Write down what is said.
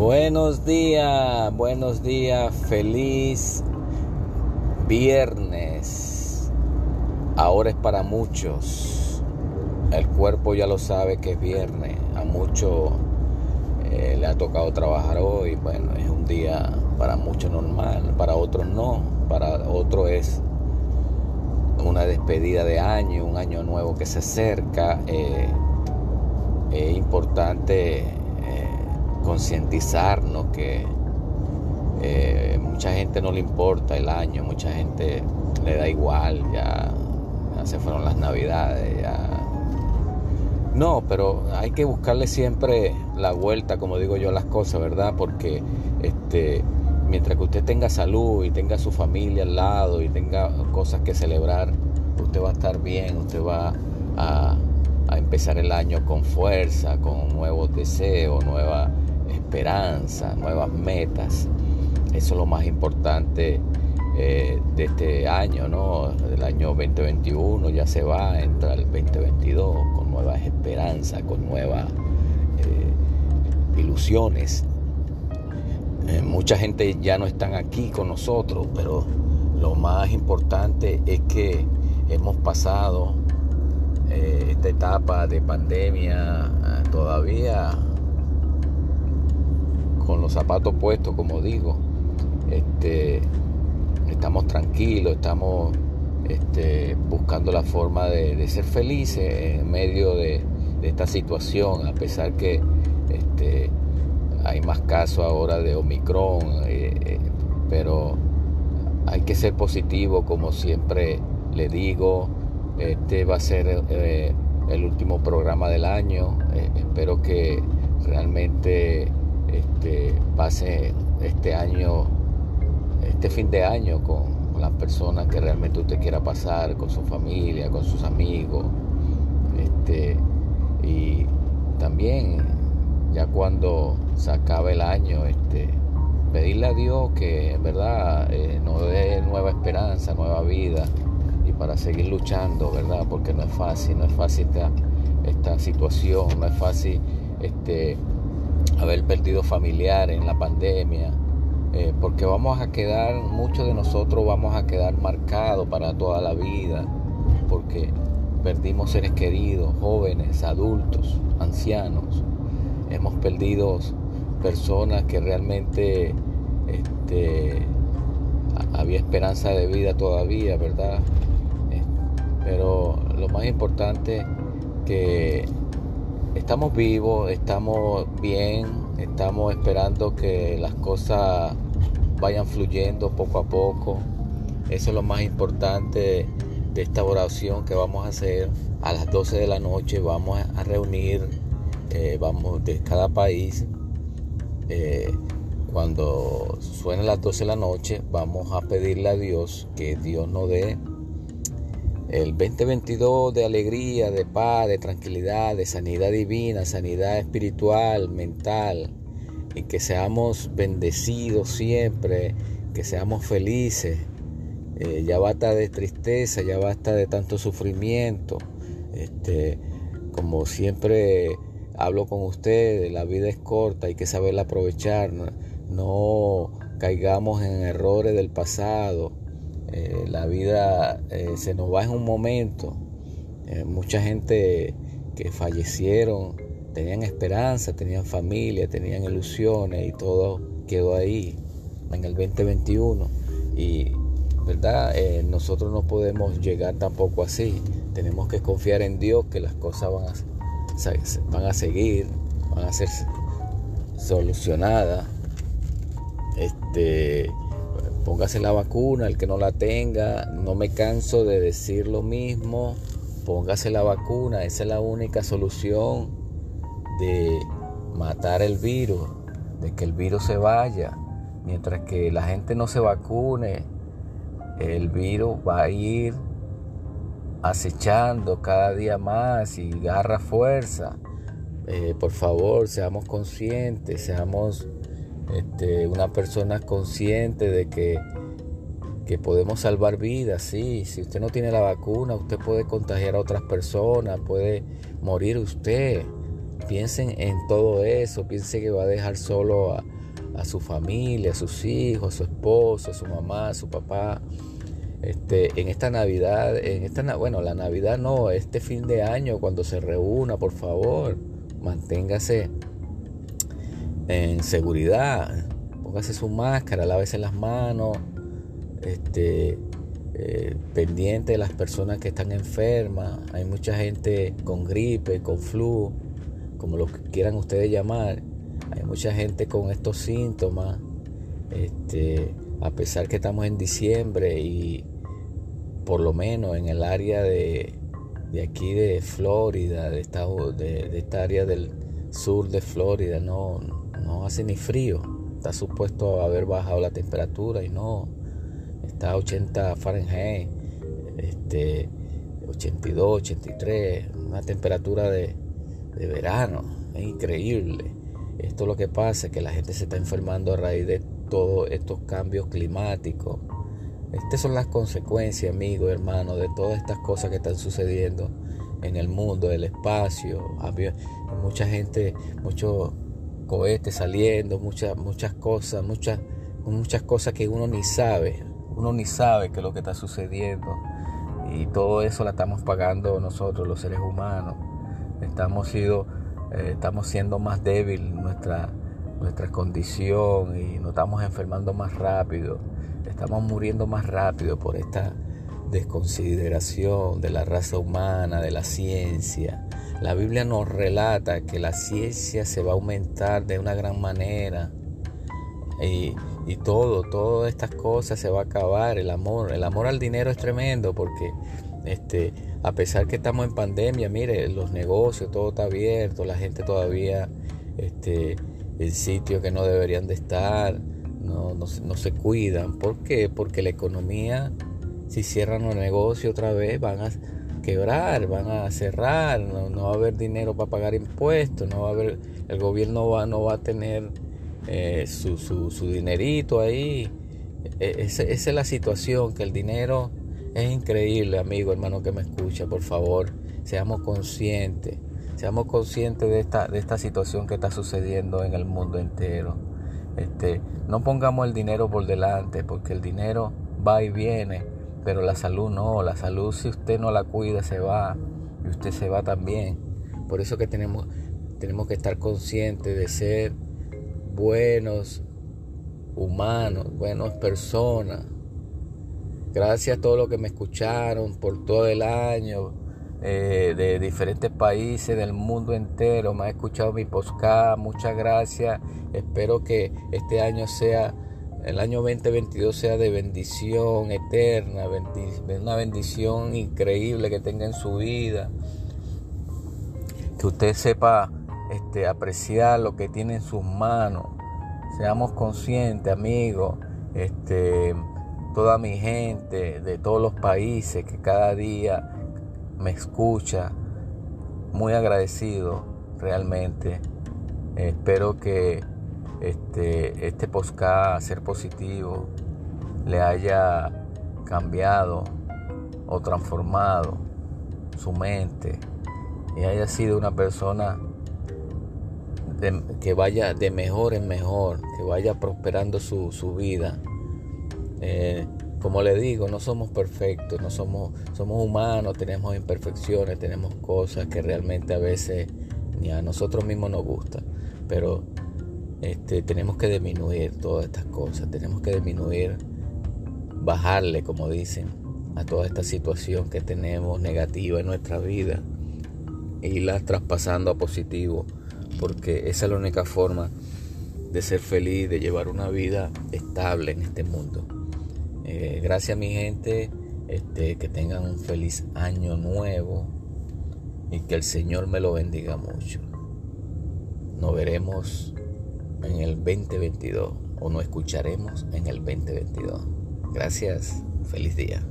Buenos días, buenos días, feliz viernes. Ahora es para muchos. El cuerpo ya lo sabe que es viernes. A muchos eh, le ha tocado trabajar hoy. Bueno, es un día para muchos normal, para otros no. Para otros es una despedida de año, un año nuevo que se acerca. Eh, es importante concientizarnos que eh, mucha gente no le importa el año, mucha gente le da igual, ya, se fueron las navidades, ya. No, pero hay que buscarle siempre la vuelta, como digo yo, a las cosas, ¿verdad? Porque este, mientras que usted tenga salud y tenga su familia al lado y tenga cosas que celebrar, usted va a estar bien, usted va a, a empezar el año con fuerza, con nuevos deseos, nuevas esperanza, nuevas metas. Eso es lo más importante eh, de este año, ¿no? Del año 2021 ya se va, a entrar el 2022 con nuevas esperanzas, con nuevas eh, ilusiones. Eh, mucha gente ya no están aquí con nosotros, pero lo más importante es que hemos pasado esta etapa de pandemia todavía con los zapatos puestos, como digo. Este, estamos tranquilos, estamos este, buscando la forma de, ser felices en medio de, esta situación, a pesar que este, hay más casos ahora de Omicron, eh, eh, pero hay que ser positivo, como siempre le digo. Este va a ser eh, el último programa del año. espero que realmente este, pase este año, este fin de año con, las personas que realmente usted quiera pasar, con su familia, con sus amigos. Este, y también, ya cuando se acabe el año, este, pedirle a Dios que en verdad eh, nos dé nueva esperanza, nueva vida y para seguir luchando, ¿verdad? Porque no es fácil, no es fácil esta, esta situación, no es fácil este, haber perdido familiares en la pandemia, eh, porque vamos a quedar, muchos de nosotros vamos a quedar marcados para toda la vida, porque perdimos seres queridos, jóvenes, adultos, ancianos, hemos perdido personas que realmente este, había esperanza de vida todavía, ¿verdad? Eh, pero lo más importante que estamos vivos, estamos bien, estamos esperando que las cosas vayan fluyendo poco a poco. Eso es lo más importante de esta oración que vamos a hacer. A las 12 de la noche vamos a reunir, eh, vamos de cada país. Eh, cuando suene las 12 de la noche, vamos a pedirle a Dios que Dios nos dé el 2022 de alegría, de paz, de tranquilidad, de sanidad divina, sanidad espiritual, mental, y que seamos bendecidos siempre, que seamos felices. Eh, ya basta de tristeza, ya basta de tanto sufrimiento. Este, como siempre hablo con ustedes, la vida es corta, hay que saberla aprovechar, no caigamos en errores del pasado eh, la vida eh, se nos va en un momento. Eh, mucha gente que fallecieron tenían esperanza, tenían familia, tenían ilusiones y todo quedó ahí en el 2021. Y verdad, nosotros no podemos llegar tampoco así. Tenemos que confiar en Dios que las cosas van a, van a seguir, van a ser solucionadas. Este, Póngase la vacuna, el que no la tenga, no me canso de decir lo mismo. Póngase la vacuna, esa es la única solución de matar el virus, de que el virus se vaya. Mientras que la gente no se vacune, el virus va a ir acechando cada día más y agarra fuerza. Eh, por favor, seamos conscientes, seamos este, una persona consciente de que, que podemos salvar vidas, sí. Si usted no tiene la vacuna, usted puede contagiar a otras personas, puede morir usted. Piensen en todo eso, piensen que va a dejar solo a, a su familia, a sus hijos, a su esposo, a su mamá, a su papá. Este, en esta Navidad, en esta, bueno, la Navidad no, este fin de año cuando se reúna, por favor, manténgase en seguridad, póngase su máscara, lávese las manos, este, eh, pendiente de las personas que están enfermas. Hay mucha gente con gripe, con flu, como lo quieran ustedes llamar. Hay mucha gente con estos síntomas. Este, a pesar que estamos en diciembre y por lo menos en el área de, aquí de Florida, de esta, de, esta área del sur de Florida, no, no hace ni frío. Está supuesto a haber bajado la temperatura y no, está a 80 Fahrenheit, este, 82, 83, una temperatura de, de verano, es increíble. Esto es lo que pasa, que la gente se está enfermando a raíz de todos estos cambios climáticos. Estas son las consecuencias, amigos, hermanos, de todas estas cosas que están sucediendo en el mundo, el espacio. mucha gente, muchos cohetes saliendo, muchas, muchas cosas, muchas, muchas cosas que uno ni sabe. Uno ni sabe qué es lo que está sucediendo. Y todo eso la estamos pagando nosotros, los seres humanos. Estamos sido eh, estamos siendo más débil nuestra, nuestra condición y nos estamos enfermando más rápido, estamos muriendo más rápido por esta desconsideración de la raza humana, de la ciencia. La Biblia nos relata que la ciencia se va a aumentar de una gran manera y, y todo, todas estas cosas se va a acabar. El amor, el amor al dinero es tremendo porque este, a pesar que estamos en pandemia, mire, los negocios, todo está abierto, la gente todavía este, en sitios que no deberían de estar, no, no, se cuidan. ¿Por qué? Porque la economía, si cierran los negocios otra vez, van a quebrar, van a cerrar, no, va a haber dinero para pagar impuestos, no va a haber, el gobierno va, no va a tener eh, su, su, su, dinerito ahí. E, esa es la situación, que el dinero es increíble, amigo, hermano que me escucha, por favor, seamos conscientes, seamos conscientes de esta, de esta situación que está sucediendo en el mundo entero. Este, no pongamos el dinero por delante, porque el dinero va y viene, pero la salud no, la salud si usted no la cuida se va y usted se va también. Por eso que tenemos, tenemos que estar conscientes de ser buenos humanos, buenas personas, Gracias a todos los que me escucharon por todo el año, eh, de diferentes países del mundo entero. Me ha escuchado mi podcast. Muchas gracias. Espero que este año sea, el año 2022 sea de bendición eterna, una bendición increíble que tenga en su vida. Que usted sepa este, apreciar lo que tiene en sus manos. Seamos conscientes, amigos. Este, toda mi gente de todos los países que cada día me escucha. Muy agradecido realmente. espero que este, este ser positivo le haya cambiado o transformado su mente y haya sido una persona que vaya de mejor en mejor, que vaya prosperando su, su vida eh, como le digo, no somos perfectos, no somos, somos humanos, tenemos imperfecciones, tenemos cosas que realmente a veces ni a nosotros mismos nos gustan. Pero este, tenemos que disminuir todas estas cosas, tenemos que disminuir, bajarle, como dicen, a toda esta situación que tenemos negativa en nuestra vida y la traspasando a positivo, porque esa es la única forma de ser feliz, de llevar una vida estable en este mundo. Eh, gracias mi gente, este, que tengan un feliz año nuevo y que el Señor me lo bendiga mucho. Nos veremos en el 2022 o nos escucharemos en el 2022. Gracias, feliz día.